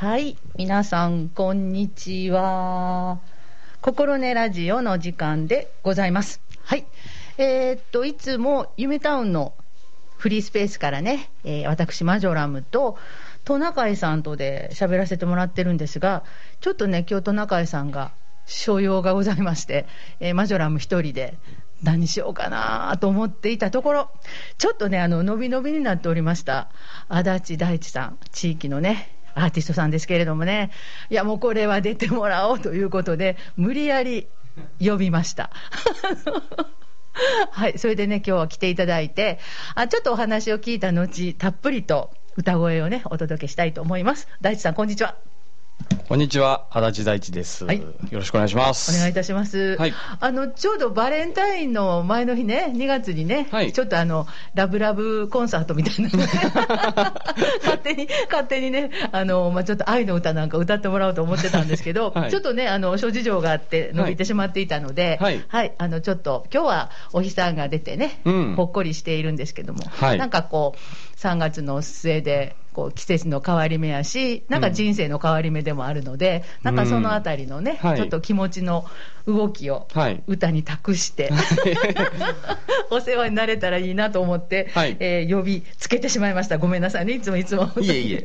はい、皆さん、こんにちは。心根ラジオの時間でございます。はい。えーっと、いつも夢タウンのフリースペースからね、えー私、マジョラムとトナカイさんとで喋らせてもらってるんですが、ちょっとね、今日トナカイさんが所用がございまして、えーマジョラム一人で何しようかなと思っていたところ、ちょっとね、あの、伸び伸びになっておりました、足立大地さん、地域のね、アーティストさんですけれどもね、いや、もうこれは出てもらおうということで、無理やり呼びました。はい、それでね、今日は来ていただいて、あちょっとお話を聞いた後、たっぷりと歌声をね、お届けしたいと思います。大地さん、こんにちは。こんにちは、足立大地です。はい。よろしくお願いします。お願いいたします。はい。あの、ちょうどバレンタインの前の日ね、2月にね、はい。ちょっとあの、ラブラブコンサートみたいなのね。勝手に、勝手にね、あの、まあ、ちょっと愛の歌なんか歌ってもらおうと思ってたんですけど、はい。ちょっとね、あの、諸事情があって伸びてしまっていたので、はい。あの、ちょっと、今日はお日さんが出てね、うん。ほっこりしているんですけども、はい。なんかこう、3月の末で、こう季節の変わり目やし、なんか人生の変わり目でもあるので、なんかそのあたりのね、はいちょっと気持ちの動きをはい。歌に託して、お世話になれたらいいなと思って、はいえー呼びつけてしまいました。ごめんなさいね、いつもいつも。いえいえ。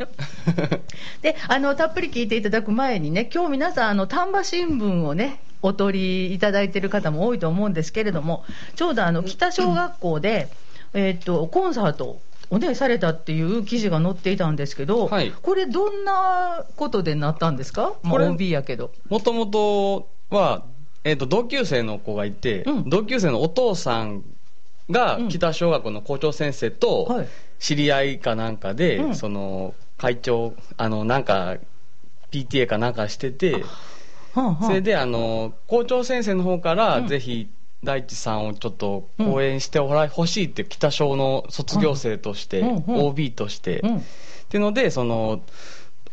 で、あの、たっぷり聞いていただく前にね、今日皆さん、あの、丹波新聞をね、お取りいただいている方も多いと思うんですけれども、ちょうどあの、北小学校で、えーっと、コンサートをね、されたっていう記事が載っていたんですけど、はい。これどんなことでなったんですか？まあ、OB やけど。もともとは、えっ、と、同級生の子がいて、うん。同級生のお父さんがうん。北小学校の校長先生とはい。知り合いかなんかで、うん。その、会長、あの、なんか、PTA かなんかしてて、はあはあ。それで、あの、校長先生の方から、うん。ぜひ、大地さんをちょっと講演してほしいって、北小の卒業生として、OB として、うん。っていうので、その、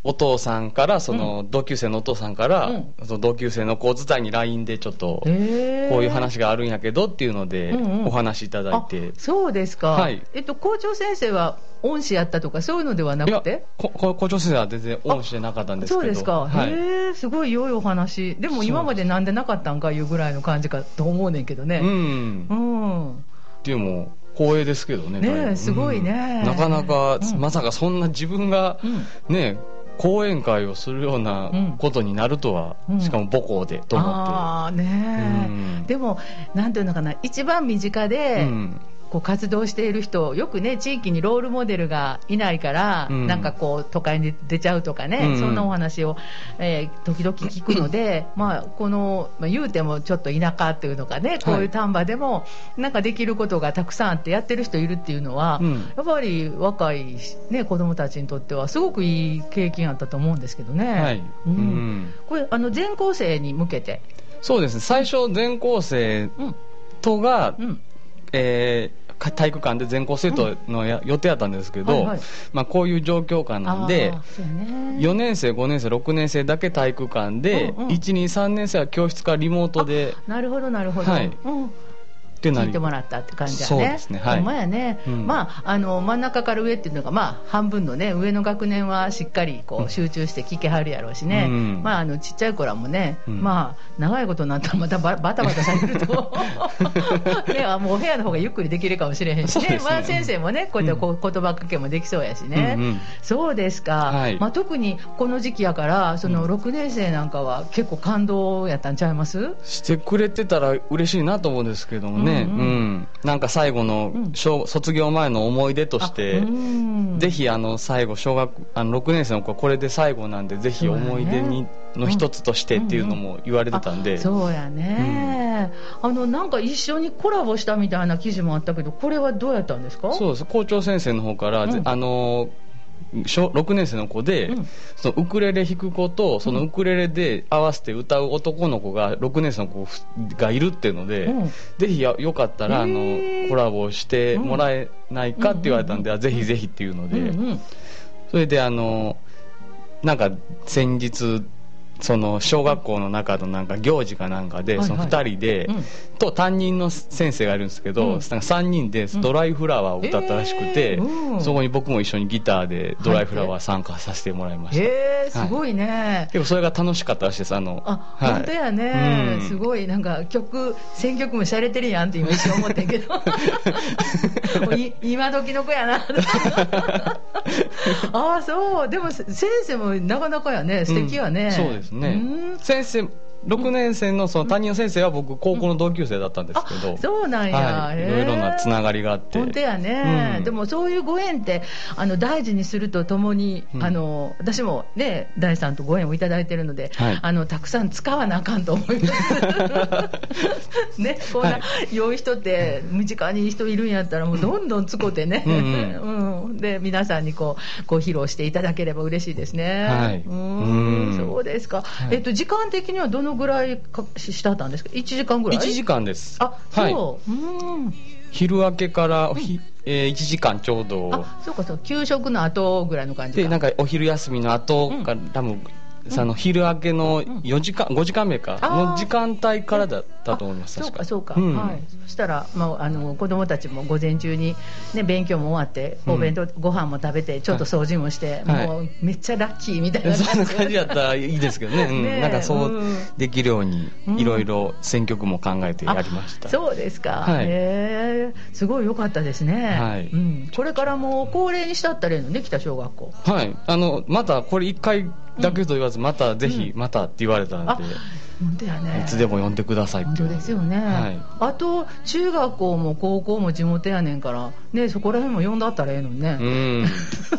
お父さんから、その、同級生のお父さんから、うん。その同級生の子伝いに LINE でちょっと、こういう話があるんやけどっていうので、うんうん。お話いただいて。あそうですか、はい。えっと、校長先生は恩師やったとかそういうのではなくて？校長先生は全然恩師でなかったんですけど。そうですか、はい。へえすごい良いお話。でも今までなんでなかったんかいうぐらいの感じかと思うねんけどね。うん。うん、でも、光栄ですけどね。ねすごいね。うん。なかなか、うん。まさかそんな自分が、うん。ね、講演会をするようなうん。ことになるとは、うん。しかも母校で、と思って。ああねえ、うん。でもなんていうのかな。一番身近で、うんこう活動している人よくね地域にロールモデルがいないから、うん。なんかこう都会に出ちゃうとかね、うん。そんなお話を、えー時々聞くので、まあ、この、まあ、言うてもちょっと田舎っていうのかねこういう丹波でもなんかできることがたくさんあってやってる人いるっていうのは、うん。やっぱり若い、ね、子どもたちにとってはすごくいい経験あったと思うんですけどね。はい。ううん。んこれあの全校生に向けて、そうですね。最初、全校生うん。とが、うん。えーか体育館で全校生徒のや、予定だったんですけど、はいはい。まあ、こういう状況下なんであー、そうね。4年生、5年生、6年生だけ体育館で、うんうん。1、2、3年生は教室からリモートで、なるほどなるほど、はい。うん、聞いてもらったって感じだね。そうね。はい。まやね。うん。まあ、あの、真ん中から上っていうのが、まあ、半分のね、上の学年はしっかり、こう集中して聞けはるやろうしね。うん。まあ、あの、ちっちゃい子らもね、うん。まあ、長いことになったらまたババタバタされると、ね、あもうお部屋の方がゆっくりできるかもしれへんしね。ね。まあ、先生もね、こうやってこう言葉かけもできそうやしね。うんうん。そうですか。はい。まあ、特にこの時期やから、その6年生なんかは結構感動やったんちゃいます？してくれてたら嬉しいなと思うんですけどもね、うん。ううん。んなんか最後のうん。小、卒業前の思い出として、あうん。ぜひあの最後小学あの6年生の子はこれで最後なんでぜひ思い出に、の一つとしてっていうのも言われてたんで、あそうやね、あのなんか一緒にコラボしたみたいな記事もあったけどこれはどうやったんですか？そうです。校長先生の方から、あの小6年生の子で、うん。そのウクレレ弾く子とそのウクレレで合わせて歌う男の子が6年生の子がいるっていうので、うん。ぜひやよかったらあのコラボしてもらえないかって言われたんで、うんあぜひぜひっていうので、うんうん。それであのなんか先日その小学校の中のなんか行事かなんかで、その2人で、うん。と担任の先生がいるんですけど、うん。なんか3人でドライフラワーを歌ったらしくて、そこに僕も一緒にギターでドライフラワー参加させてもらいました、へえすごいね、結構それが楽しかったらしいです。あのあ、はい。本当やね、うん。すごい。なんか曲選曲も洒落てるやんって今一瞬思ってんけど。今時の子やな ああそう。でも先生もなかなかやね。素敵やね、うんそうですね。うん。先生6年生のその担任の先生は僕高校の同級生だったんですけど、そうなんや、はい、いろいろなつながりがあって。本当やね、うん。でもそういうご縁ってあの大事にするとともに、うん。あの私もね大さんとご縁をいただいてるので、はい。あのたくさん使わなあかんと思います。ねこんな、はい。良い人って身近に人いるんやったらもうどんどん使うてね、うんうんで皆さんにこうこう披露していただければ嬉しいですね。はい。うん。うん。そうですか、はい。えっと時間的にはどのぐらいかししたったんですか？1時間ぐらい？1時間です。あそう、はい、うん。昼明けからおひ、えー1時間ちょうど。あそうかそう給食の後ぐらいの感じか。でなんかお昼休みの後から、多分その昼明けの4時間、5時間目か。の時間帯からだったと思いますあそう確か。そうか、ん。はい、そしたら、まあ、あの子供たちも午前中に、ね、勉強も終わってうん。お弁当、ご飯も食べてちょっと掃除もして、はい。もうめっちゃラッキーみたいな。そんな感じだったらいいですけどね、うん。なんかそううん。できるようにうん。いろいろ選曲も考えてやりました、そうですか、はい。へえ。すごい良かったですね、はい。うん、これからもう恒例にしたったらいいのね北小学校。はい。あのまたこれ1回だけと言わずまたぜひまたって言われたんで、あ本当やね。いつでも呼んでください本当ですよね、はい。あと中学校も高校も地元やねんからねそこら辺も呼んだったらええのにね、うん。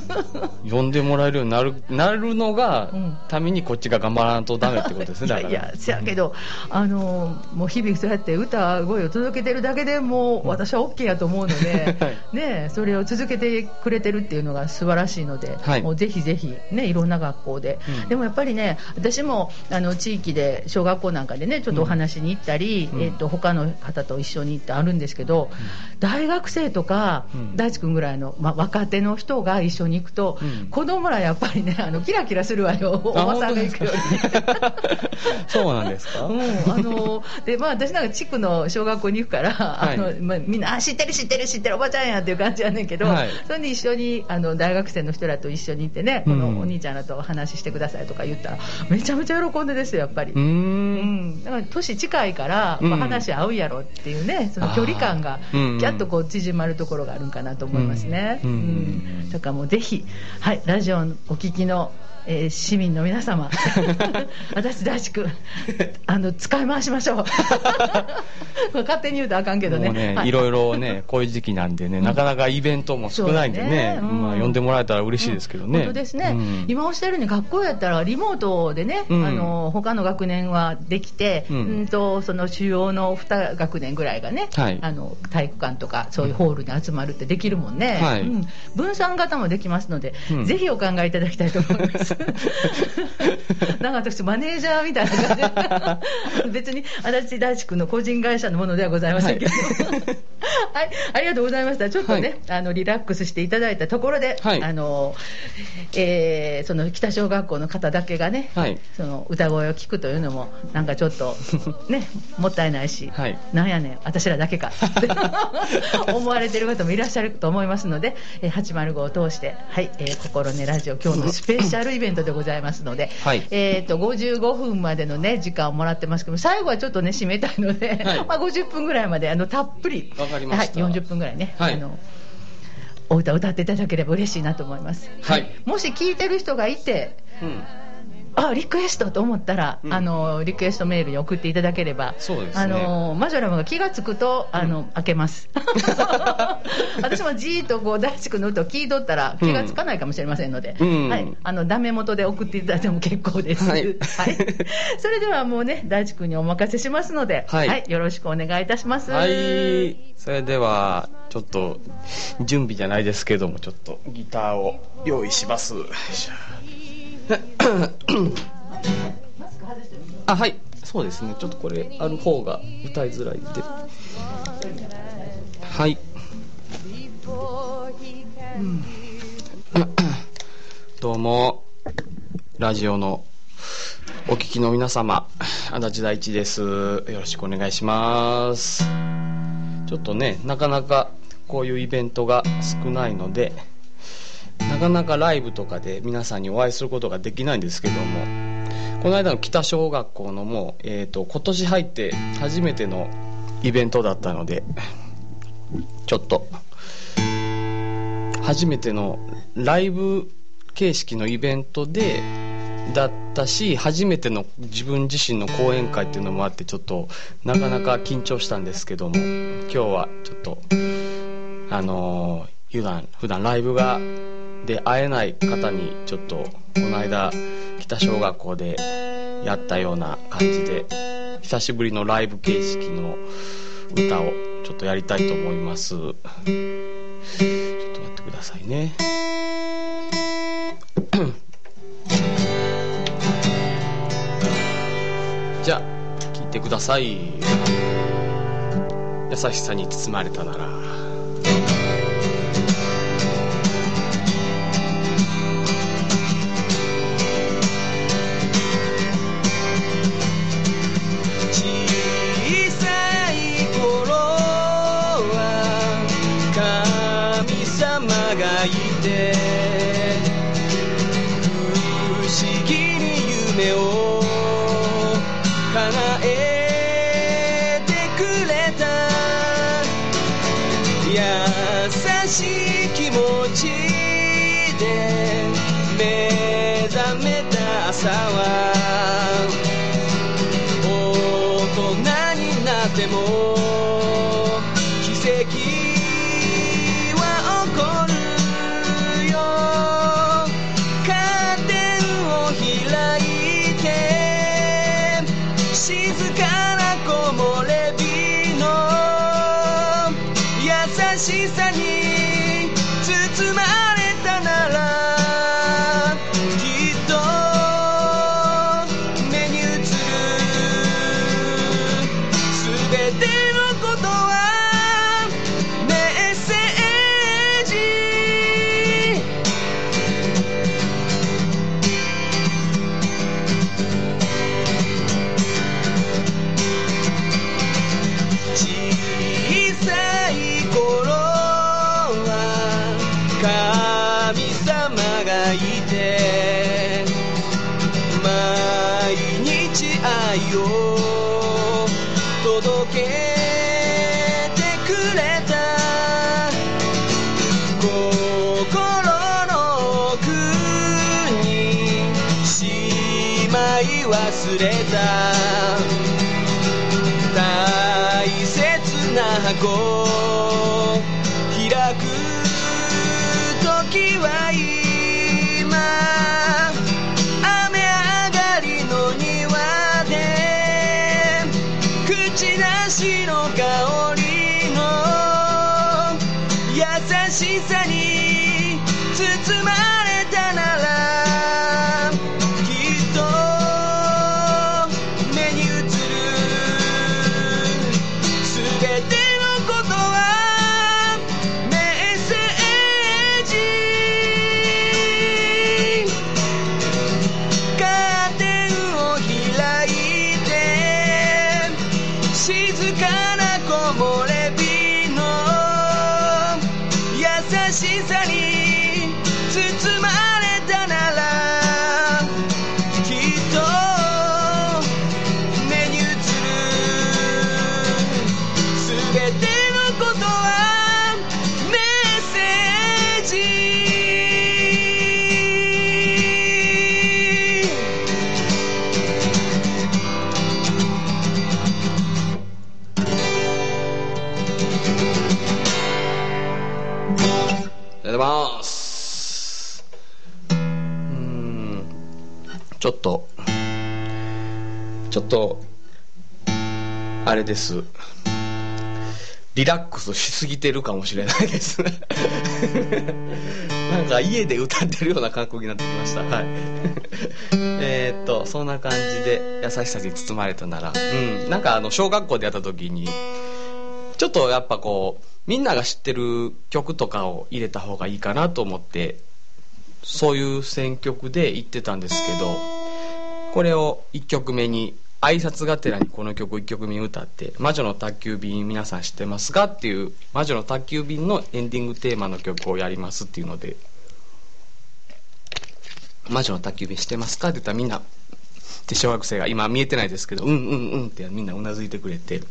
呼んでもらえるようになるなるのが、うん。ためにこっちが頑張らんとダメってことですねだから。いやいやせやけど、あのもう日々そうやって歌声を届けてるだけでもう私は OK やと思うので、はい。ね、それを続けてくれてるっていうのが素晴らしいので、はい。もうぜひぜひ、ね、いろんな学校で、うん。でもやっぱりね私もあの地域で小学校なんかでねちょっとお話に行ったり、うん。えっと他の方と一緒に行ってあるんですけど、大学生とか、うん。大地君ぐらいの、まあ、若手の人が一緒に行くと、うん。子供らやっぱりねあのキラキラするわよおあばさんが行くよりね。そうなんですか、うん、あのでまあ私なんか地区の小学校に行くから、はい。あのまあ、みんなあ知ってる知ってる知ってるおばちゃんやっていう感じやねんけど、はい。それで一緒にあの大学生の人らと一緒に行ってね、うん。このお兄ちゃんらとお話ししてくださいとか言ったらめちゃめちゃ喜んでですよやっぱり。うーうんん、だから年近いから、まあ、うん話合うやろっていうねその距離感がキャッとこう縮まるところがあるんかなと思いますね。うんうんだからもうぜひ、はい、ラジオをお聞きの、えー市民の皆様 私大地君あの使い回しましょう。勝手に言うとあかんけどね。ね、はい。いろいろね、こういう時期なんでね、なかなかイベントも少ないんでね、ね。うん。まあ、呼んでもらえたら嬉しいですけどね。本当ですね、うん。今おっしゃるように学校やったらリモートでね、うん。あの他の学年はできて、ううんん、とその主要の2学年ぐらいがね、はい。あの体育館とかそういうホールに集まるってできるもんね、はい。うん。分散型もできますので、うん。ぜひお考えいただきたいと思います。なんか私マネージャーみたいな感じで。別に足立大地君の個人会社のものではございませんけど、はい、ありがとうございました。ちょっとね、あのリラックスしていただいたところで、はい。あの、えーその北小学校の方だけがね、はい。その歌声を聞くというのもなんかちょっと ねもったいないし、はい。なんやねん私らだけか。っ て思われてる方もいらっしゃると思いますので、えー805を通して、はいえー心根ラジオ今日のスペシャルイベントでございますので、はい。えー、と55分までの、ね、時間をもらってますけど最後はちょっとね締めたいので、はい。まあ、50分ぐらいまであのたっぷりわかりました。はい、40分ぐらいね、はい。あのお歌を歌っていただければ嬉しいなと思います、はい。もし聞いてる人がいてうんあリクエストと思ったら、うん。あのリクエストメールに送っていただければそうですね。あのマジョラムが気が付くとあの、開けます。私もじーっとこう大地君の歌を聞いとったら気が付かないかもしれませんので、うん。はい、あのダメ元で送っていただいても結構です、はい。それではもうね大地君にお任せしますので、はい。よろしくお願いいたします。はい。それでは、ちょっと、準備じゃないですけども、ちょっとギターを用意します。よいしょ あ、はい。そうですね。ちょっとこれ、ある方が歌いづらいんで。はい。どうも、ラジオのお聞きの皆様、足立大地です。よろしくお願いします。ちょっとね、なかなかこういうイベントが少ないので、なかなかライブとかで皆さんにお会いすることができないんですけども、この間の北小学校のもう、えっ、と、今年入って初めてのイベントだったので、ちょっと、初めてのライブ形式のイベントで、だったし、初めての自分自身の講演会っていうのもあって、ちょっと、なかなか緊張したんですけども、今日はちょっと、あのー普段、普段ライブが、で会えない方に、ちょっと、この間、北小学校でやったような感じで、久しぶりのライブ形式の歌をちょっとやりたいと思います。ちょっと待ってくださいね。じゃあ、聞いてください。優しさに包まれたなら。あれです。リラックスしすぎてるかもしれないです なんか家で歌ってるような感覚になってきました。はい。えっと、そんな感じで優しさに包まれたなら、うん。なんかあの、小学校でやった時に、ちょっとやっぱこう、みんなが知ってる曲とかを入れた方がいいかなと思って、そういう選曲で行ってたんですけど、これを1曲目に挨拶がてらにこの曲1曲目歌って「魔女の宅急便皆さん知ってますか?」っていう「魔女の宅急便」のエンディングテーマの曲をやりますっていうので「魔女の宅急便知ってますか?」って言ったらみんなって小学生が今見えてないですけど「うんうんうん」ってみんなうなずいてくれて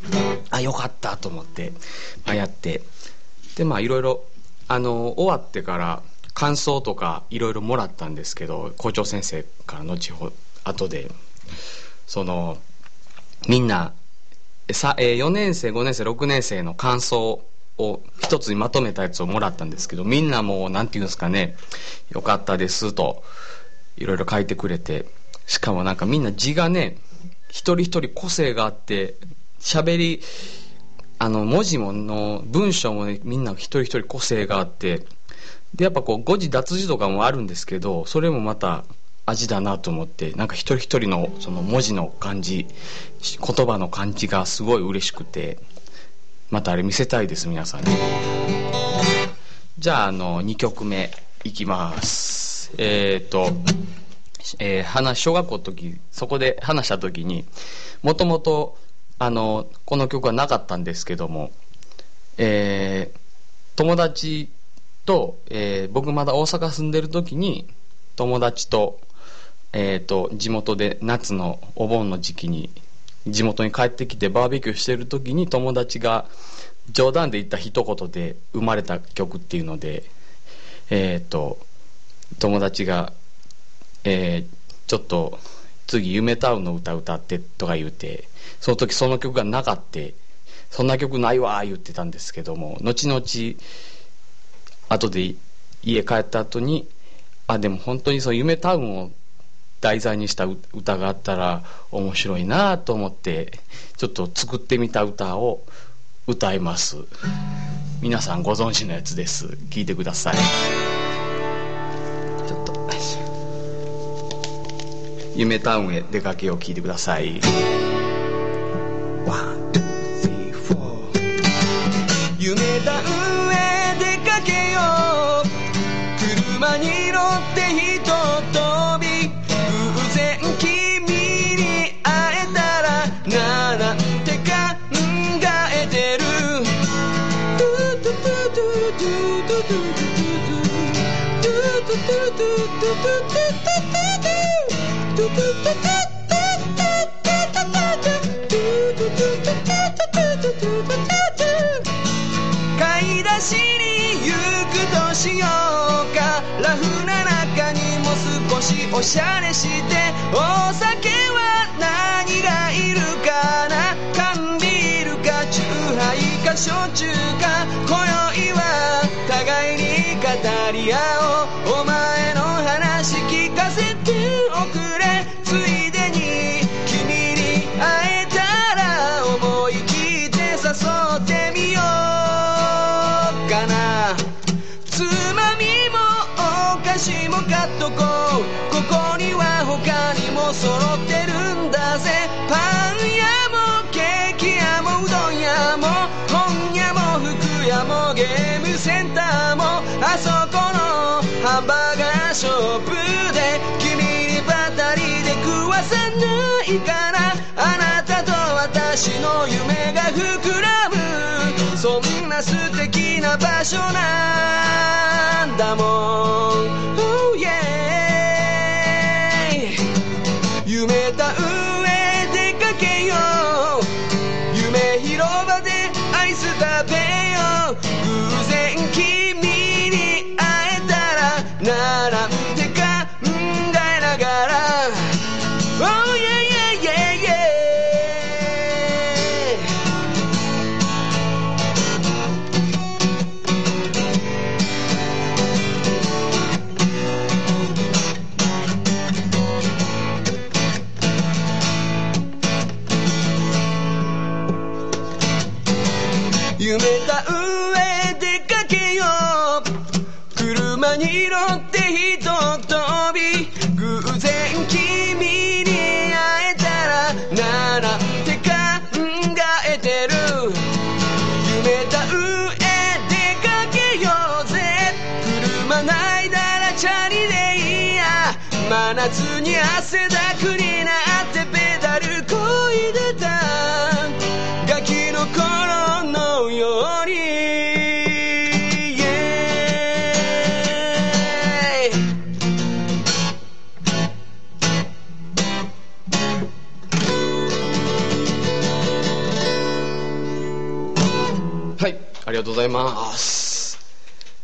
あよかったと思って、まあ、やってでまあいろいろあの終わってから感想とかいろいろもらったんですけど校長先生から後方後で。その、みんな、さえ、4年生、5年生、6年生の感想を一つにまとめたやつをもらったんですけど、みんなもう、何て言うんですかね、よかったですと、いろいろ書いてくれて、しかもなんかみんな字がね、一人一人個性があって、喋り、あの、文字もの、文章もね、みんな一人一人個性があって、で、やっぱこう、誤字脱字とかもあるんですけど、それもまた、味だなと思ってなんか一人一人のその文字の感じ言葉の感じがすごい嬉しくてまたあれ見せたいです皆さんに。じゃああの2曲目いきます。えっ、ー、と、えー、話小学校の時そこで話した時にもともとあのこの曲はなかったんですけどもえー、友達と、えー、僕まだ大阪住んでる時に友達とえ、ー、と、地元で夏のお盆の時期に、地元に帰ってきてバーベキューしてる時に友達が冗談で言った一言で生まれた曲っていうので、えっ、ー、と、友達が、えー、ちょっと次夢タウンの歌歌ってとか言うて、その時その曲がなかって、そんな曲ないわ言ってたんですけども、後々、後で家帰った後に、あ、でも本当にその夢タウンを題材にした歌があったら面白いなと思ってちょっと作ってみた歌を歌います。皆さんご存知のやつです。聞いてください。ちょっと「夢タウンへ出かけを」聞いてください。夢タウンへ出かけよう。車に乗ってな場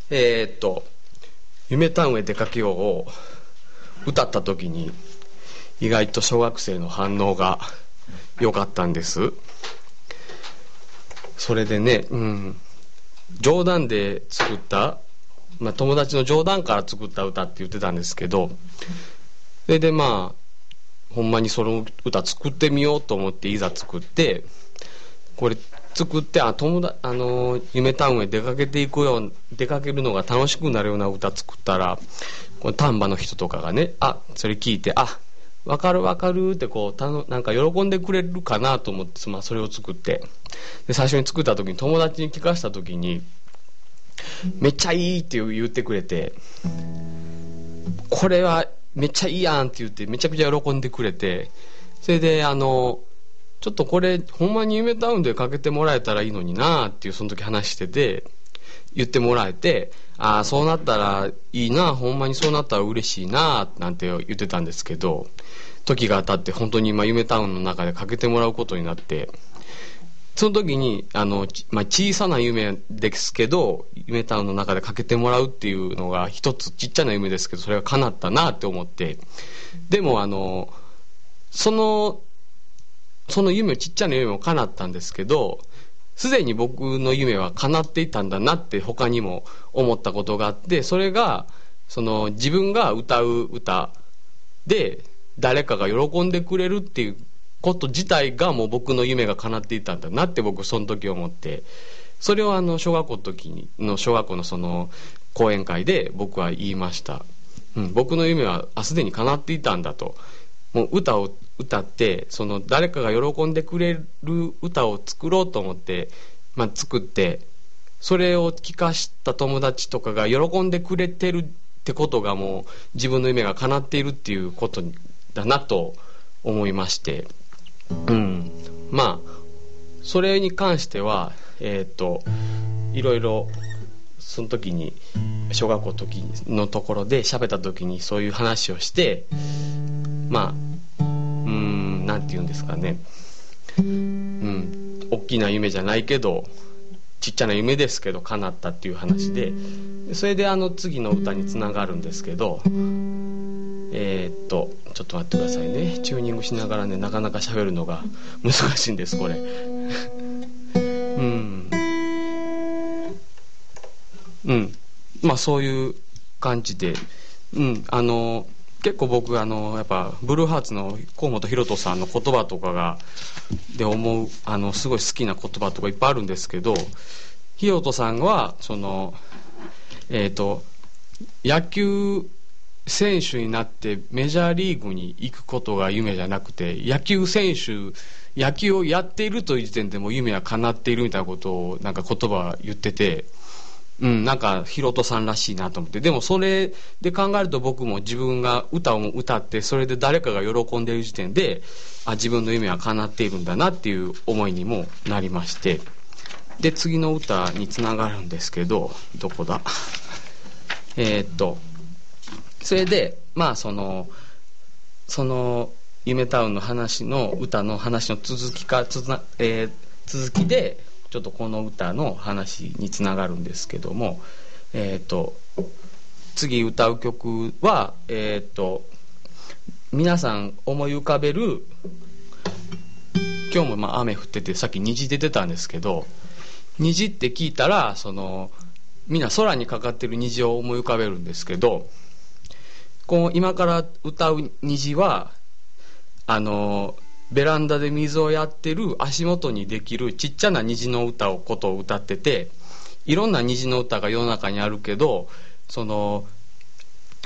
えー、っと「夢タウンへ出かけよう」を歌った時に意外と小学生の反応が良かったんです。それでね、うん、冗談で作った、まあ、友達の冗談から作った歌って言ってたんですけどそれでまあほんまにその歌作ってみようと思っていざ作ってこれ作ってあ友達あの夢タウンへ出かけていくよう出かけるのが楽しくなるような歌作ったらこの丹波の人とかがねあそれ聞いてあわかるわかるってこうたのなんか喜んでくれるかなと思って、まあ、それを作って。で最初に作った時に友達に聞かせた時にめっちゃいいって言ってくれてこれはめっちゃいいやんって言ってめちゃくちゃ喜んでくれて。それであのちょっとこれほんまに夢タウンでかけてもらえたらいいのになっていうその時話してて言ってもらえてああそうなったらいいなほんまにそうなったら嬉しいななんて言ってたんですけど時が経って本当に今夢タウンの中でかけてもらうことになってその時にあの、まあ、小さな夢ですけど夢タウンの中でかけてもらうっていうのが一つちっちゃな夢ですけどそれが叶ったなって思ってでもあのそのその夢ちっちゃな夢も叶ったんですけどすでに僕の夢は叶っていたんだなって他にも思ったことがあってそれがその自分が歌う歌で誰かが喜んでくれるっていうこと自体がもう僕の夢が叶っていたんだなって僕その時思ってそれをあの小学校の時にの小学校のその講演会で僕は言いました、うん、僕の夢はすでに叶っていたんだと。もう歌を歌ってその誰かが喜んでくれる歌を作ろうと思って、まあ、作ってそれを聞かした友達とかが喜んでくれてるってことがもう自分の夢が叶っているっていうことだなと思いまして。うん。まあそれに関してはえっ、ー、といろいろその時に小学校の時のところで喋った時にそういう話をしてまあなんて言うんですかね。うん。大きな夢じゃないけどちっちゃな夢ですけど叶ったっていう話で。それであの次の歌につながるんですけどえー、っとちょっと待ってくださいね。チューニングしながらねなかなか喋るのが難しいんですこれ。うん。うん。まあそういう感じで。うん。あの結構僕あのやっぱブルーハーツの河本大翔さんの言葉とかがで思うあのすごい好きな言葉とかいっぱいあるんですけど大翔さんはそのえっ、ー、と野球選手になってメジャーリーグに行くことが夢じゃなくて野球選手野球をやっているという時点でも夢は叶っているみたいなことをなんか言葉言ってて。うん、なんか、ヒロトさんらしいなと思って。でも、それで考えると僕も自分が歌を歌って、それで誰かが喜んでいる時点で、あ、自分の夢は叶っているんだなっていう思いにもなりまして。で、次の歌につながるんですけど、どこだ？え、っと、それで、まあ、その、その、夢タウンの話の歌の話の続きか、つなえー、続きで、ちょっとこの歌の話につながるんですけども、えっ、ー、と次歌う曲は、えっ、ー、と皆さん思い浮かべる今日もまあ雨降っててさっき虹出てたんですけど虹って聞いたらそのみんな空にかかってる虹を思い浮かべるんですけどこの今から歌う虹はあのベランダで水をやってる足元にできるちっちゃな虹の歌をことを歌ってていろんな虹の歌が世の中にあるけどその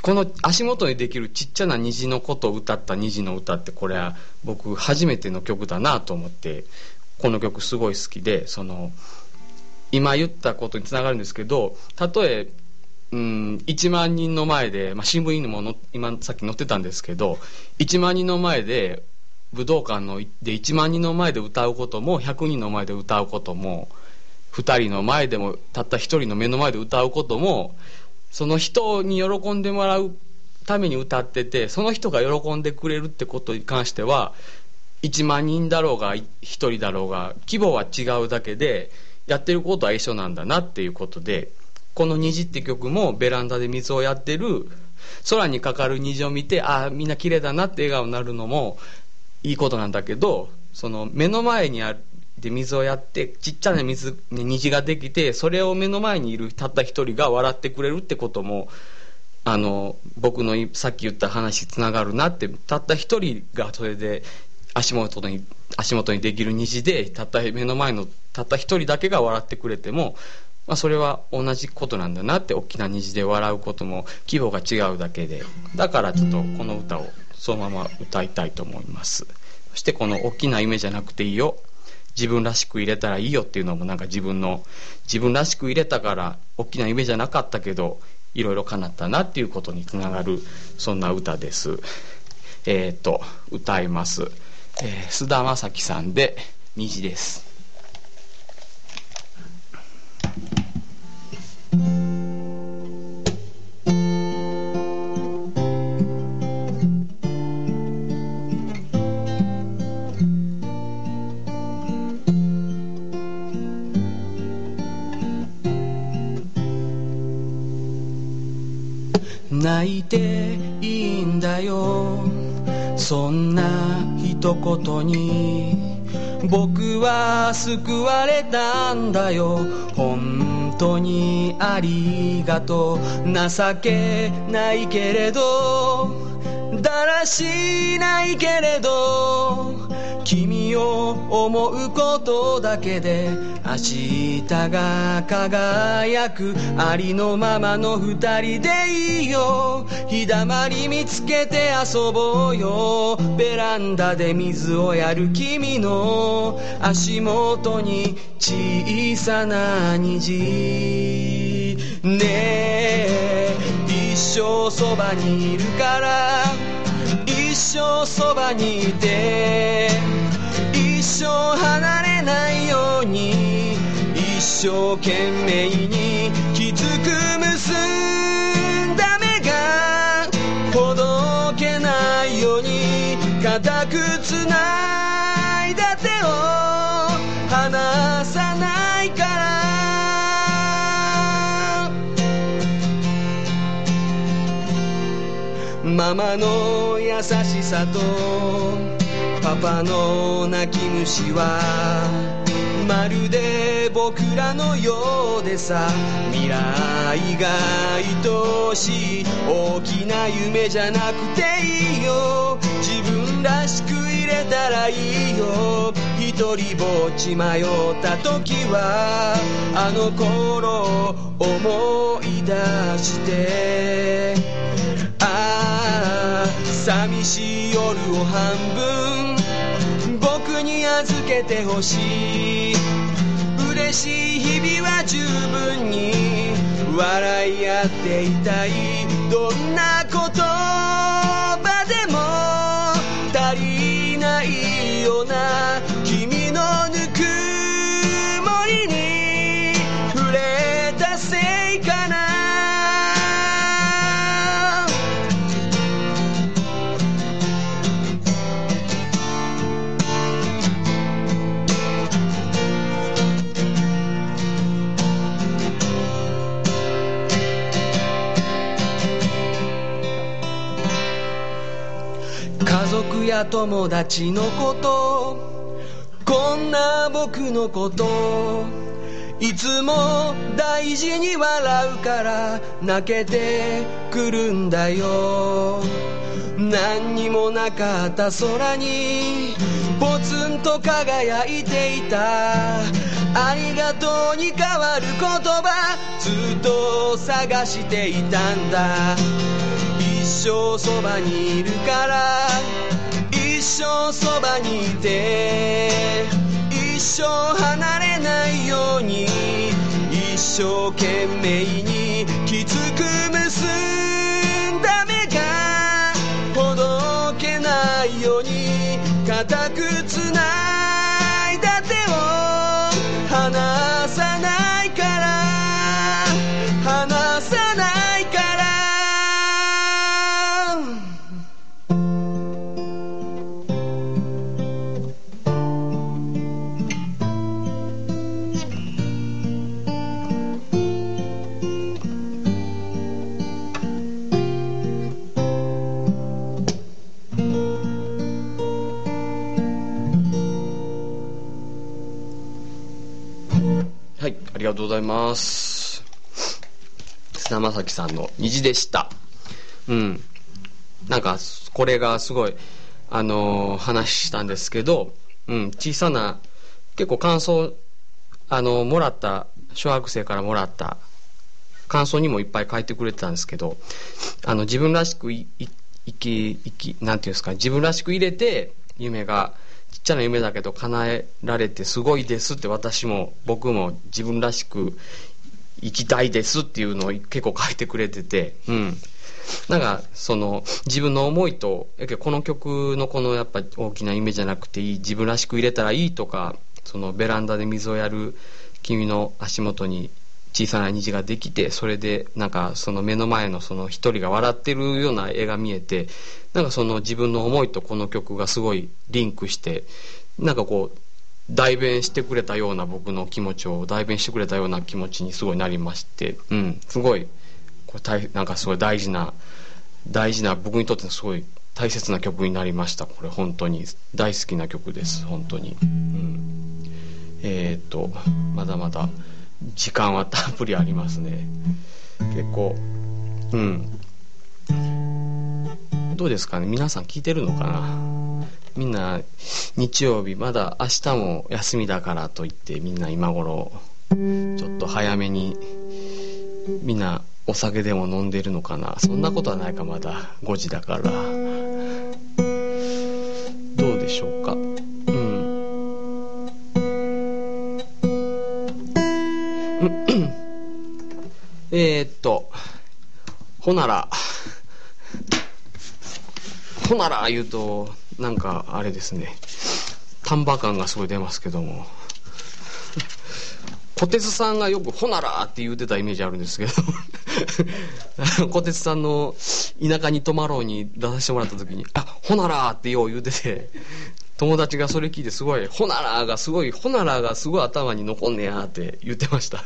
この足元にできるちっちゃな虹のことを歌った虹の歌ってこれは僕初めての曲だなと思ってこの曲すごい好きでその今言ったことにつながるんですけどたとえうん、1万人の前で、まあ、新聞にも今さっき載ってたんですけど1万人の前で武道館ので1万人の前で歌うことも100人の前で歌うことも2人の前でもたった1人の目の前で歌うこともその人に喜んでもらうために歌っててその人が喜んでくれるってことに関しては1万人だろうが1人だろうが規模は違うだけでやってることは一緒なんだなっていうことでこの「虹」って曲もベランダで水をやってる空にかかる虹を見てああみんな綺麗だなって笑顔になるのもいいことなんだけどその目の前にあるで水をやってちっちゃな水虹ができてそれを目の前にいるたった一人が笑ってくれるってこともあの僕のさっき言った話つながるなってたった一人がそれで足元に足元にできる虹でたった目の前のたった一人だけが笑ってくれても、まあ、それは同じことなんだなって大きな虹で笑うことも規模が違うだけで。だからちょっとこの歌をそのまま歌いたいと思います。そしてこの大きな夢じゃなくていいよ。自分らしく入れたらいいよっていうのもなんか自分の自分らしく入れたから大きな夢じゃなかったけどいろいろ叶ったなっていうことにつながるそんな歌です。えっ、ー、と歌います。えー、須田将暉さんで「虹」です。一言に。僕は救われたんだよ。本当にありがとう。情けないけれど。だらしないけれど。君を思うことだけで明日が輝くありのままの二人でいいよ。日だまり見つけて遊ぼうよ。ベランダで水をやる君の足元に小さな虹。ねえ一生そばにいるから。一生そばにいて。離れないように一生懸命にきつく結んだ目がほどけないように固くつないだ手を離さないから。ママの優しさとパパの泣き虫はまるで僕らのようでさ未来が愛しい大きな夢じゃなくていいよ。自分らしく入れたらいいよ。一人ぼっち迷った時はあの頃思い出してああ寂しい夜を半分けてほしい。嬉しい日々は十分に笑い合っていたい。どんな友達のこと。こんな僕のこと。いつも大事に笑うから泣けてくるんだよ。何にもなかった空にポツンと輝いていた。ありがとうに変わる言葉ずっと探していたんだ。一生そばにいるから生そばにいて一生離れないように一生懸命にきつく結んだ目がほどけないように固くつがとうございます。菅田将暉さんの虹でした。うん。なんかこれがすごいあのー話したんですけど、うん、小さな結構感想あのーもらった小学生からもらった感想にもいっぱい書いてくれてたんですけどあの自分らしくいい生き生きなんていうんですか自分らしく入れて夢がちっちゃな夢だけど叶えられてすごいですって私も僕も自分らしく生きたいですっていうのを結構書いてくれてて。うん。なんかその自分の思いとこの曲のこのやっぱ大きな夢じゃなくていい自分らしく入れたらいいとかそのベランダで水をやる君の足元に小さな虹ができてそれでなんかその目の前のその一人が笑ってるような絵が見えてなんかその自分の思いとこの曲がすごいリンクしてなんかこう代弁してくれたような僕の気持ちを代弁してくれたような気持ちにすごいなりましてうんすごいこれ大なんかすごい大事な大事な僕にとってすごい大切な曲になりましたこれ本当に。大好きな曲です本当に、うん、えっ、とまだまだ時間はたっぷりありますね。結構。うん。どうですかね？皆さん聞いてるのかな？みんな日曜日まだ明日も休みだからといってみんな今頃ちょっと早めにみんなお酒でも飲んでるのかな？そんなことはないかまだ。5時だから。どうでしょうか？えーっとほならほなら言うとなんかあれですね。丹波感がすごい出ますけども。小鉄さんがよく「ほなら」って言うてたイメージあるんですけど。小鉄さんの「田舎に泊まろう」に出させてもらった時に「あほなら」ってよう言うてて。友達がそれ聞いてすごい「ほなら」がすごい「ほなら」がすごい頭に残んねやって言ってました。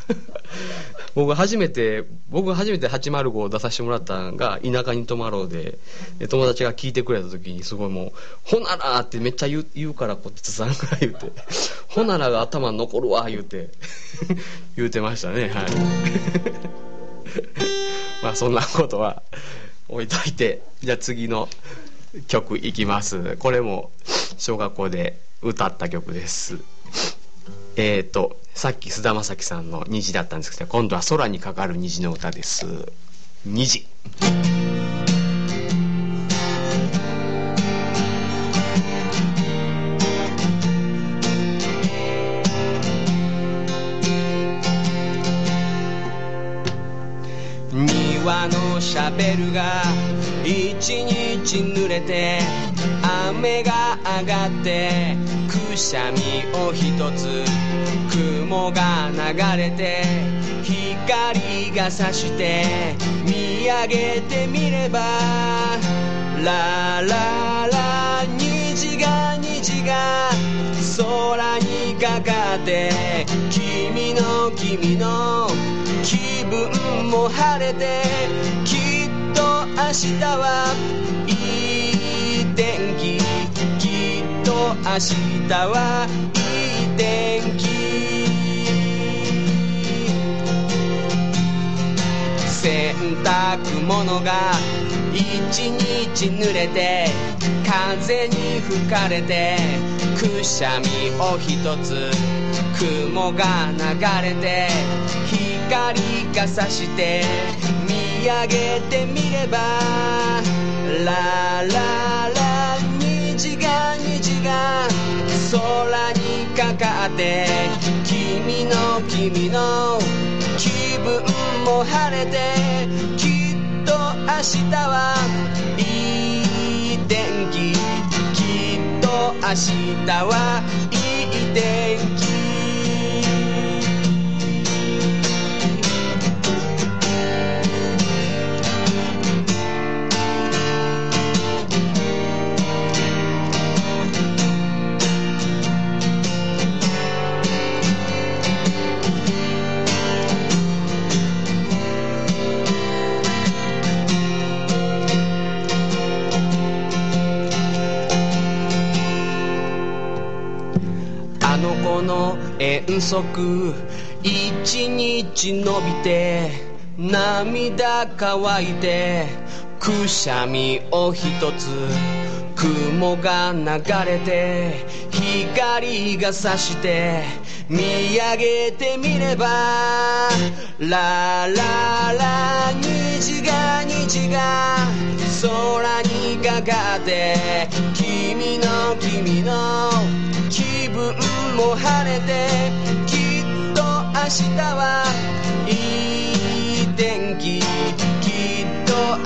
僕初めて僕初めて805を出させてもらったのが「田舎に泊まろうで」で友達が聞いてくれた時にすごいもう「ほなら」ってめっちゃ言う言うから小鉄さんが言うて「ほなら」が頭に残るわ言うて 言うてましたね。はい。まあそんなことは置いといてじゃあ次の曲いきます。これも小学校で歌った曲です。えーとさっき菅田将暉さんの「虹」だったんですけど今度は空にかかる虹の歌です「虹」庭のシャベルが一日濡れて雨が上がってくしゃみを一つ雲が流れて光が差して見上げてみればラララ虹が虹が空にかかって君の君の気分も晴れてと明日はいい天気きっと明日はいい天気。洗濯物が一日濡れて風に吹かれてくしゃみを一つ雲が流れて光が差して見上げてみばラララ虹が虹が空にかかって君の君の気分も晴れてきっと明日はいい天気。きっと明日はいい天気。あの子の遠足一日伸びて涙乾いてくしゃみを一つ雲が流れて光が差して見上げてみればラララ虹が虹が空にかかって君の君の気分も晴れて日はいい天気。きっと明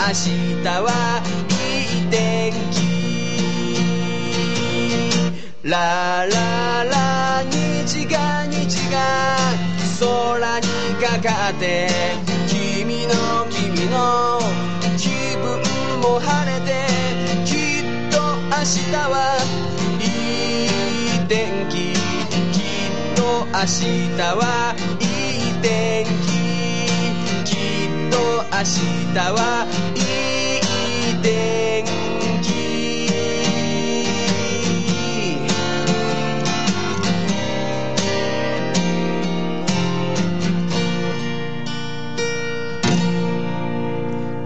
日はいい天気。ラララ虹が虹が空にかかって君の君の気分も晴れてきっと明日ははいい天気きっと明日はいい天気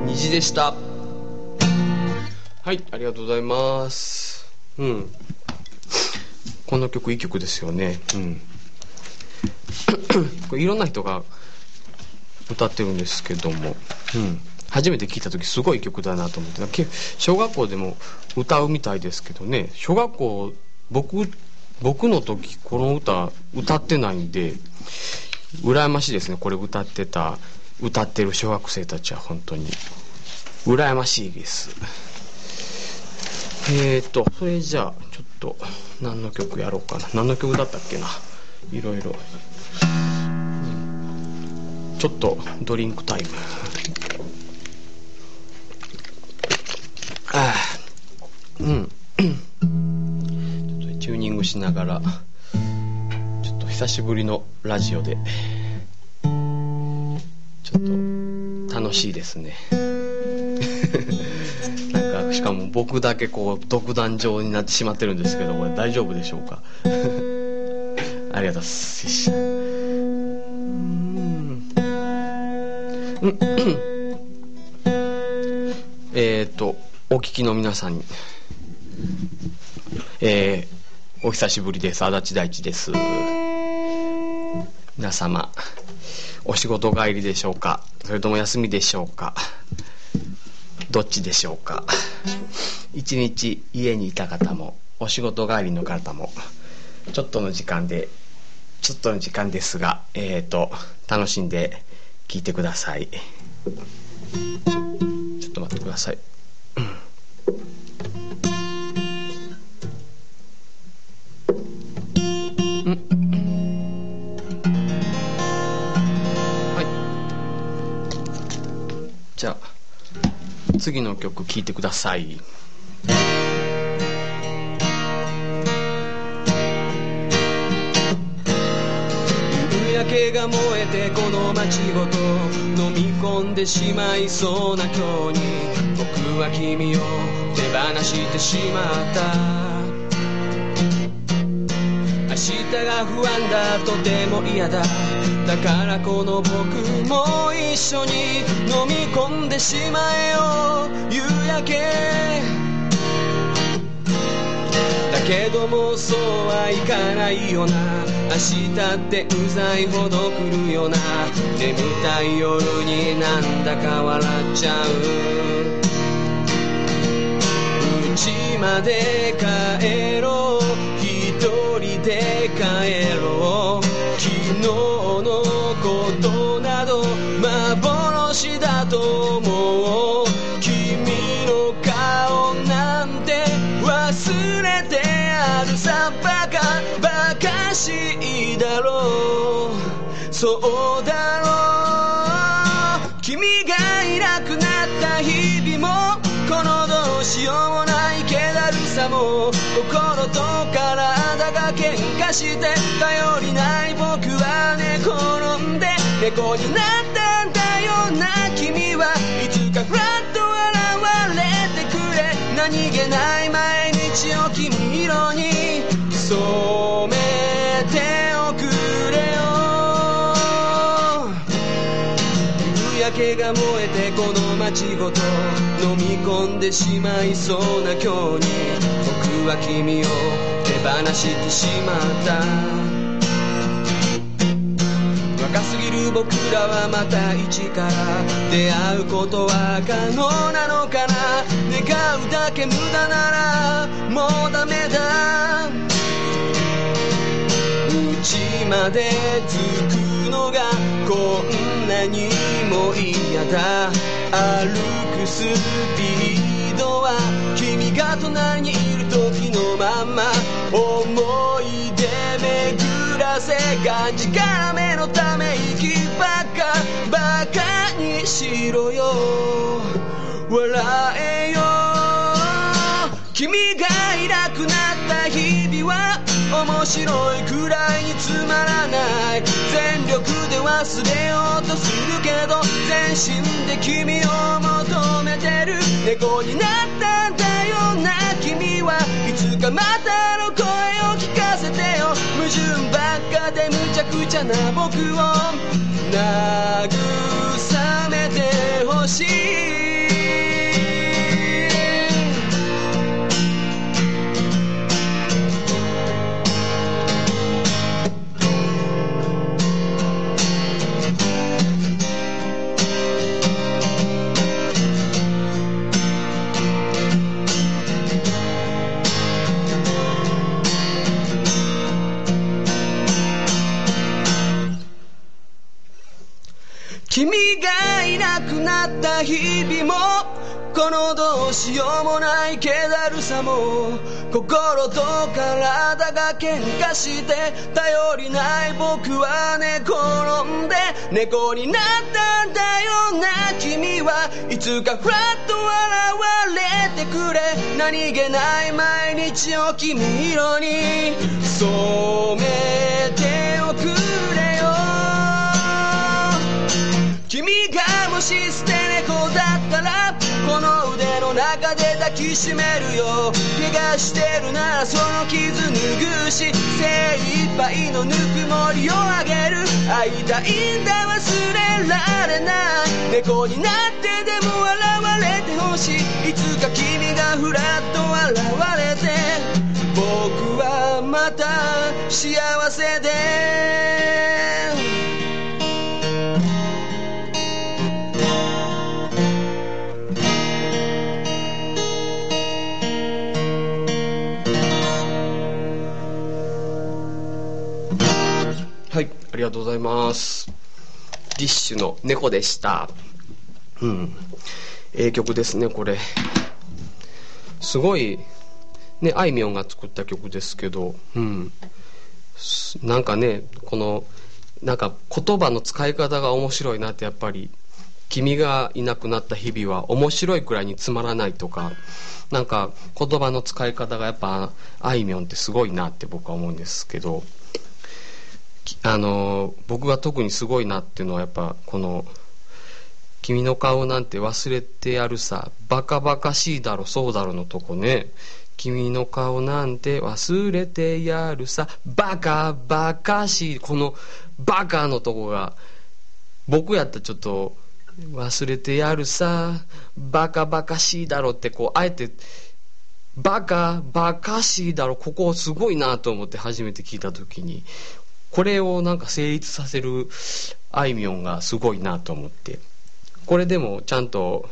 虹でした。はいありがとうございます。うん。この曲いい曲ですよね。うん。いろんな人が歌ってるんですけども、うん、初めて聴いた時すごい曲だなと思って。小学校でも歌うみたいですけどね。小学校僕僕の時この歌歌ってないんで羨ましいですね。これ歌ってた歌ってる小学生たちは本当に。羨ましいです。えーとそれじゃあちょっと何の曲やろうかな。何の曲だったっけな。いろいろ。ちょっとドリンクタイム。ああうん。ちょっとチューニングしながらちょっと久しぶりのラジオでちょっと楽しいですね。なんかしかも僕だけこう独壇場になってしまってるんですけどこれ大丈夫でしょうか？ありがとうございます。えっとお聞きの皆さんに。えー、お久しぶりです。足立大地です。皆様お仕事帰りでしょうか？それとも休みでしょうか？どっちでしょうか？一日家にいた方もお仕事帰りの方もちょっとの時間でちょっとの時間ですがえっ、ー、と楽しんで聞いてください。ちょっと待ってください。はい。じゃあ次の曲聴いてください。けが燃えてこの街ごと飲み込んでしまいそうな今日に僕は君を手放してしまった。明日が不安だとても嫌だ。だからこの僕も一緒に飲み込んでしまえよ。夕焼け。けどもそうはいかないよな。明日ってうざいほど来るよな。眠たい夜になんだか笑っちゃう。家まで帰ろう。一人で帰ろう。昨日そうだろう君がいなくなった日々もこのどうしようもない気だるさも心と体が喧嘩して頼りない僕は寝転んで猫になってこの街ごと飲み込んでしまいそうな今日に僕は君を手放してしまった。若すぎる僕らはまた一から出会うことは可能なのかな。願うだけ無駄ならもうダメだ。家まで着くのがこんなにも嫌だ歩くスピードは君が隣にいる時のまま思い出巡らせがんじがめのため息ばっかバカにしろよ。笑えよ。君がいなくなった日々は面白いくらいにつまらない。全力で忘れようとするけど全身で君を求めてる。猫になったんだよな君は。いつかまたの声を聞かせてよ。矛盾ばっかでむちゃくちゃな僕を慰めてほしい。った日々もこのどうしようもない気だるさも心と体が喧嘩して頼りない僕は寝転んで猫になったんだよな君はいつかフラッと現れてくれ。何気ない毎日を君色に染めておく。もし捨て猫だったらこの腕の中で抱きしめるよ。怪我してるならその傷拭うし精一杯のぬくもりをあげる。会いたいんだ忘れられない猫になってでも笑われてほしい。いつか君がふらっと現れて僕はまた幸せで。とうございます。ディッシュの猫でした。うん。ええ曲ですね、これ。すごい、ね、あいみょんが作った曲ですけど、うん。すなんかね、この、なんか言葉の使い方が面白いなって、やっぱり、君がいなくなった日々は面白いくらいにつまらないとか、なんか言葉の使い方がやっぱ、あいみょんってすごいなって僕は思うんですけど、きあの僕が特にすごいなっていうのはやっぱこの「君の顔なんて忘れてやるさバカバカしいだろそうだろ」のとこね「君の顔なんて忘れてやるさバカバカしい」この「バカ」のとこが僕やったらちょっと「忘れてやるさバカバカしいだろ」ってこうあえてバカバカしいだろここすごいなと思って初めて聞いた時にこれをなんか成立させるあいみょんがすごいなと思って。これでもちゃんと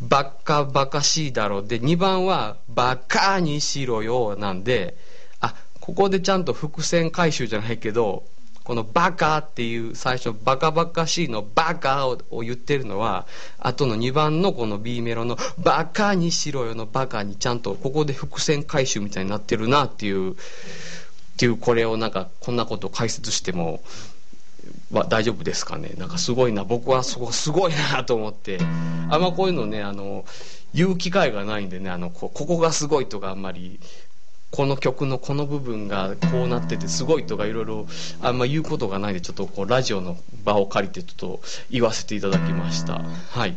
バカバカしいだろで2番はバカにしろよなんであここでちゃんと伏線回収じゃないけどこのバカっていう最初バカバカしいのバカを言ってるのは後の2番のこの B メロのバカにしろよのバカにちゃんとここで伏線回収みたいになってるなっていうっていうこれをなんかこんなことを解説してもは大丈夫ですかね？なんかすごいな僕はそこすごいなと思って。あんまこういうのねあの言う機会がないんでねあのこここがすごいとかあんまりこの曲のこの部分がこうなっててすごいとかいろいろあんま言うことがないんでちょっとこうラジオの場を借りてちょっと言わせていただきました。はい。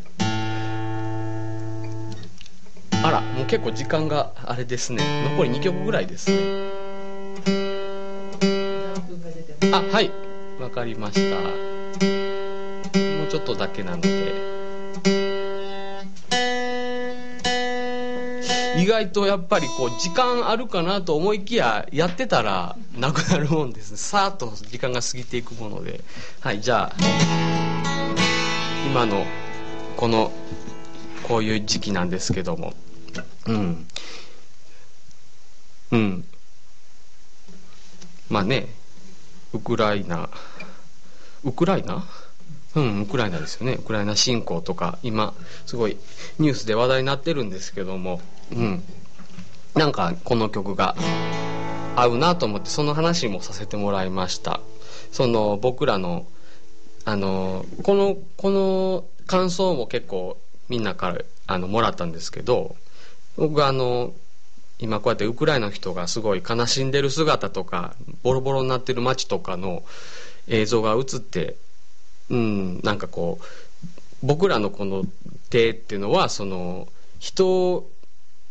あらもう結構時間があれですね。残り2曲ぐらいですね。あはい。わかりました。もうちょっとだけなので。意外とやっぱりこう時間あるかなと思いきややってたらなくなるもんですね。さーっと時間が過ぎていくもので。はいじゃあ今のこのこういう時期なんですけども。うん。うん。まあね。ウクライナウクライナ？うん、ウクライナですよね。ウクライナ侵攻とか、今、すごいニュースで話題になってるんですけども、うん。なんか、この曲が合うなと思って、その話もさせてもらいました。その、僕らの、あの、この、この感想も結構みんなから、あの、もらったんですけど、僕あの、今こうやってウクライナの人がすごい悲しんでる姿とか、ボロボロになってる街とかの映像が映って、うん、なんかこう僕らのこの手っていうのはその人を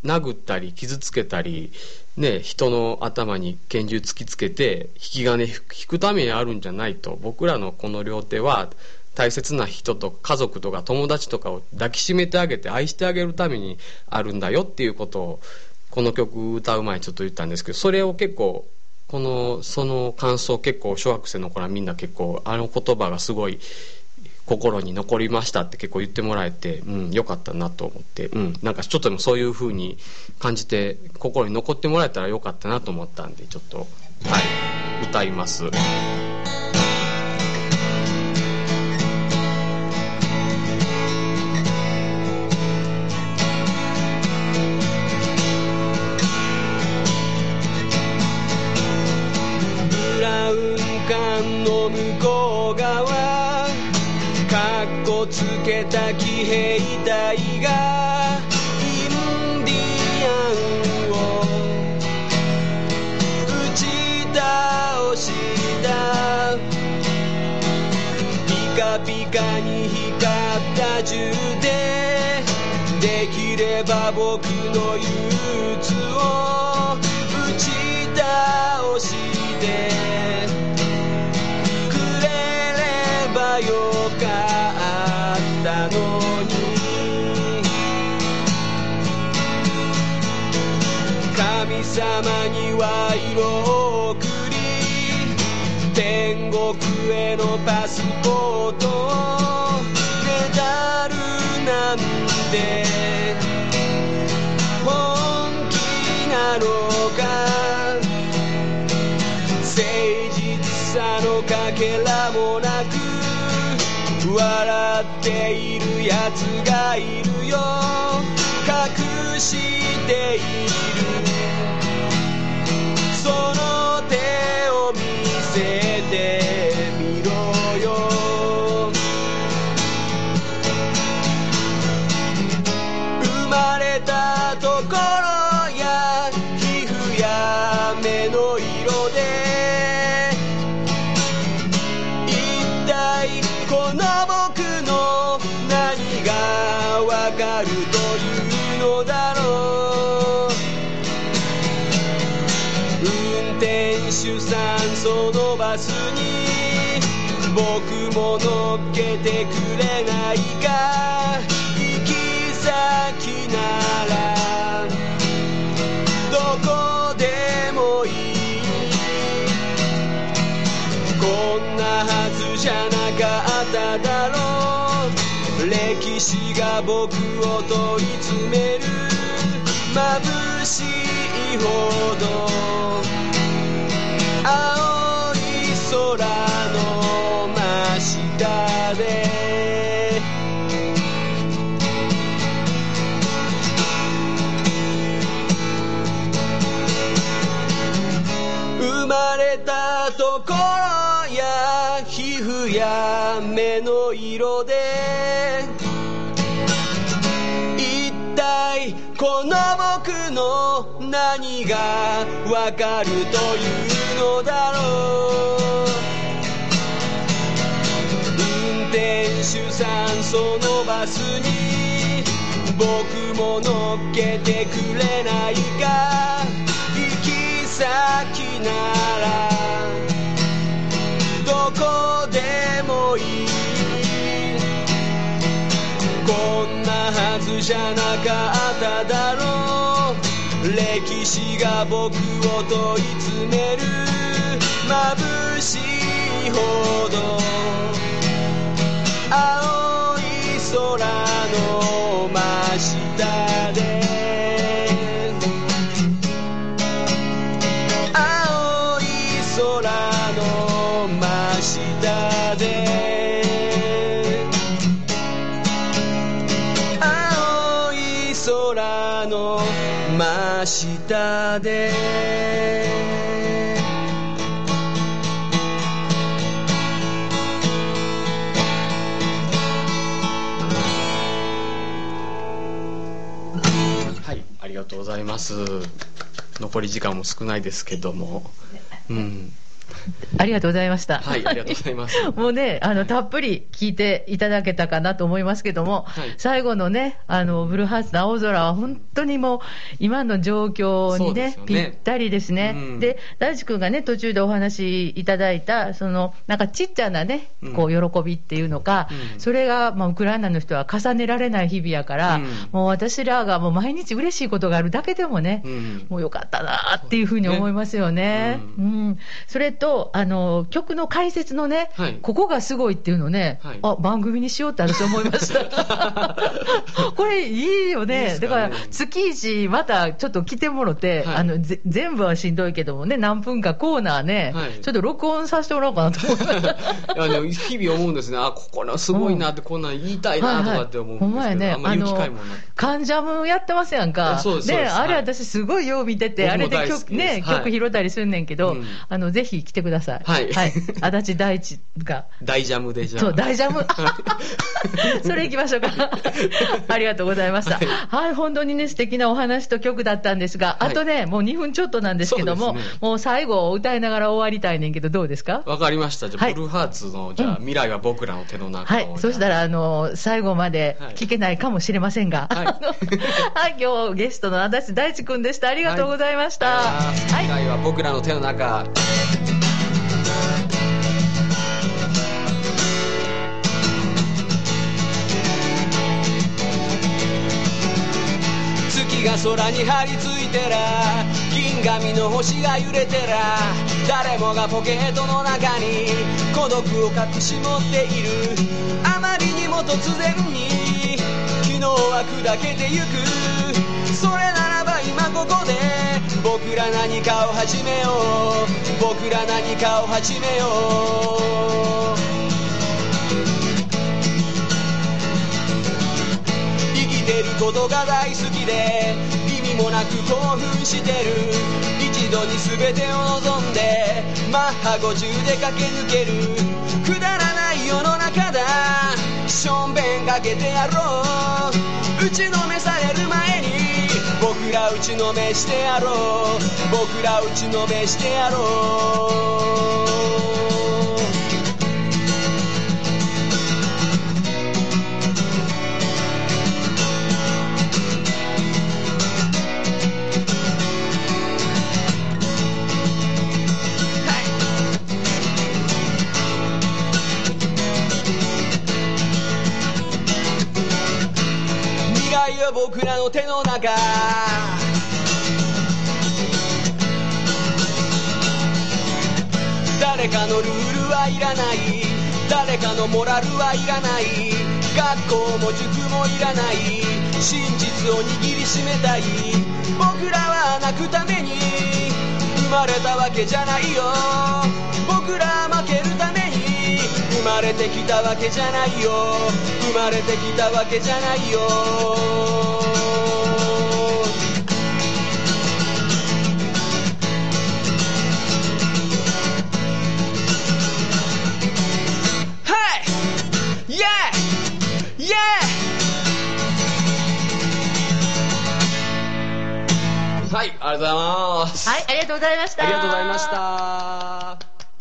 殴ったり傷つけたり、ね、人の頭に拳銃突きつけて引き金引くためにあるんじゃないと僕らのこの両手は大切な人と家族とか友達とかを抱きしめてあげて愛してあげるためにあるんだよっていうことをこの曲歌う前にちょっと言ったんですけどそれを結構このその感想結構小学生の頃はみんな結構あの言葉がすごい心に残りましたって結構言ってもらえて、うん、よかったなと思って、うん、なんかちょっとでもそういう風に感じて心に残ってもらえたらよかったなと思ったんでちょっとはい歌います。の向こう側かっこつけた騎兵隊がインディアンを。打ち倒した。ピカピカに光った銃でできれば僕の憂鬱を打ち倒して。神様には色を送り天国へのパスポートメダルなんて本気なのか誠実さのかけらもなく笑っているやつがいるよ。隠している青い空の真下で生まれたところや皮膚や目の色で一体この僕の何がわかるというのだろう。運転手さんそのバスに僕も乗っけてくれないか。行き先ならどこでもいい。こんなはずじゃなかっただろう。歴史が僕を問い詰める眩しいほど青い空の真下。で。はいありがとうございます。残り時間も少ないですけども。うん。ありがとうございました。はいありがとうございます。もうね、あの、たっぷり聞いていただけたかなと思いますけども、はい。最後のね、あの、ブルーハーツの青空は本当にもう、今の状況にね、ね。ぴったりですね。うん。で、大地君がね、途中でお話いただいた、その、なんかちっちゃなねうん、こう、喜びっていうのか、うん。それが、まあ、ウクライナの人は重ねられない日々やから、うん。もう私らがもう毎日嬉しいことがあるだけでもね、うん。もうよかったなっていうふうに思いますよね。ううん。それと、あの、曲の解説のね、はい。ここがすごいっていうのね、はい。あ、番組にしようって私思いました。これいいよね。いいですだか、からね月一またちょっと来てもろて、はい。あの、ぜ全部はしんどいけどもね、何分かコーナーね、はい。ちょっと録音させてもらおうかなと思いました。いやでも日々思うんですね、あここのすごいなって、こんなん言いたいなとかって思うんですけど、ほん。まやね、あんまり言う機会もなくカンジャムやってますやんか。えそうですそうです。あれはい。私すごいよう見てて、あれで曲、ね、はい。曲拾ったりすんねんけど、うん。あの、ぜひ来てください。はい足立大地が。大ジャムでじゃあ。そう、大ジャム。それ行きましょうか。ありがとうございました。はい、本当にね、素敵なお話と曲だったんですが、はいあとね、もう2分ちょっとなんですけども、そうねもう最後歌いながら終わりたいねんけど、どうですか？わかりました。じゃあ、はいブルーハーツの、じゃあ、うん未来は僕らの手の中を。はい、そしたら、あの、最後まで聞けないかもしれませんが、はい今日ゲストの足立大地君でした。ありがとうございました。はいはい未来は僕らの手の中。月が空に張り付いてら銀紙の星が揺れてら誰もがポケットの中に孤独を隠し持っている。あまりにも突然に昨日は砕けてゆく。それならば今ここで僕ら何かを始めよう。僕ら何かを始めよう。生きてることが大好きで意味もなく興奮してる。一度に全てを望んでマッハ50で駆け抜ける。くだらない世の中だ。しょんべんかけてやろう。打ちのめされるら打ちのめしてやろう。僕ら打ちのめしてやろう。はいらない。誰かのモラルはいらない。学校も塾もいらない。真実を握りしめたい。僕らは泣くために。生まれたわけじゃないよ。僕ら負けるために。生まれてきたわけじゃないよ。生まれてきたわけじゃないよ。ありがとうございます。はい、ありがとうございました。ありがとうございました。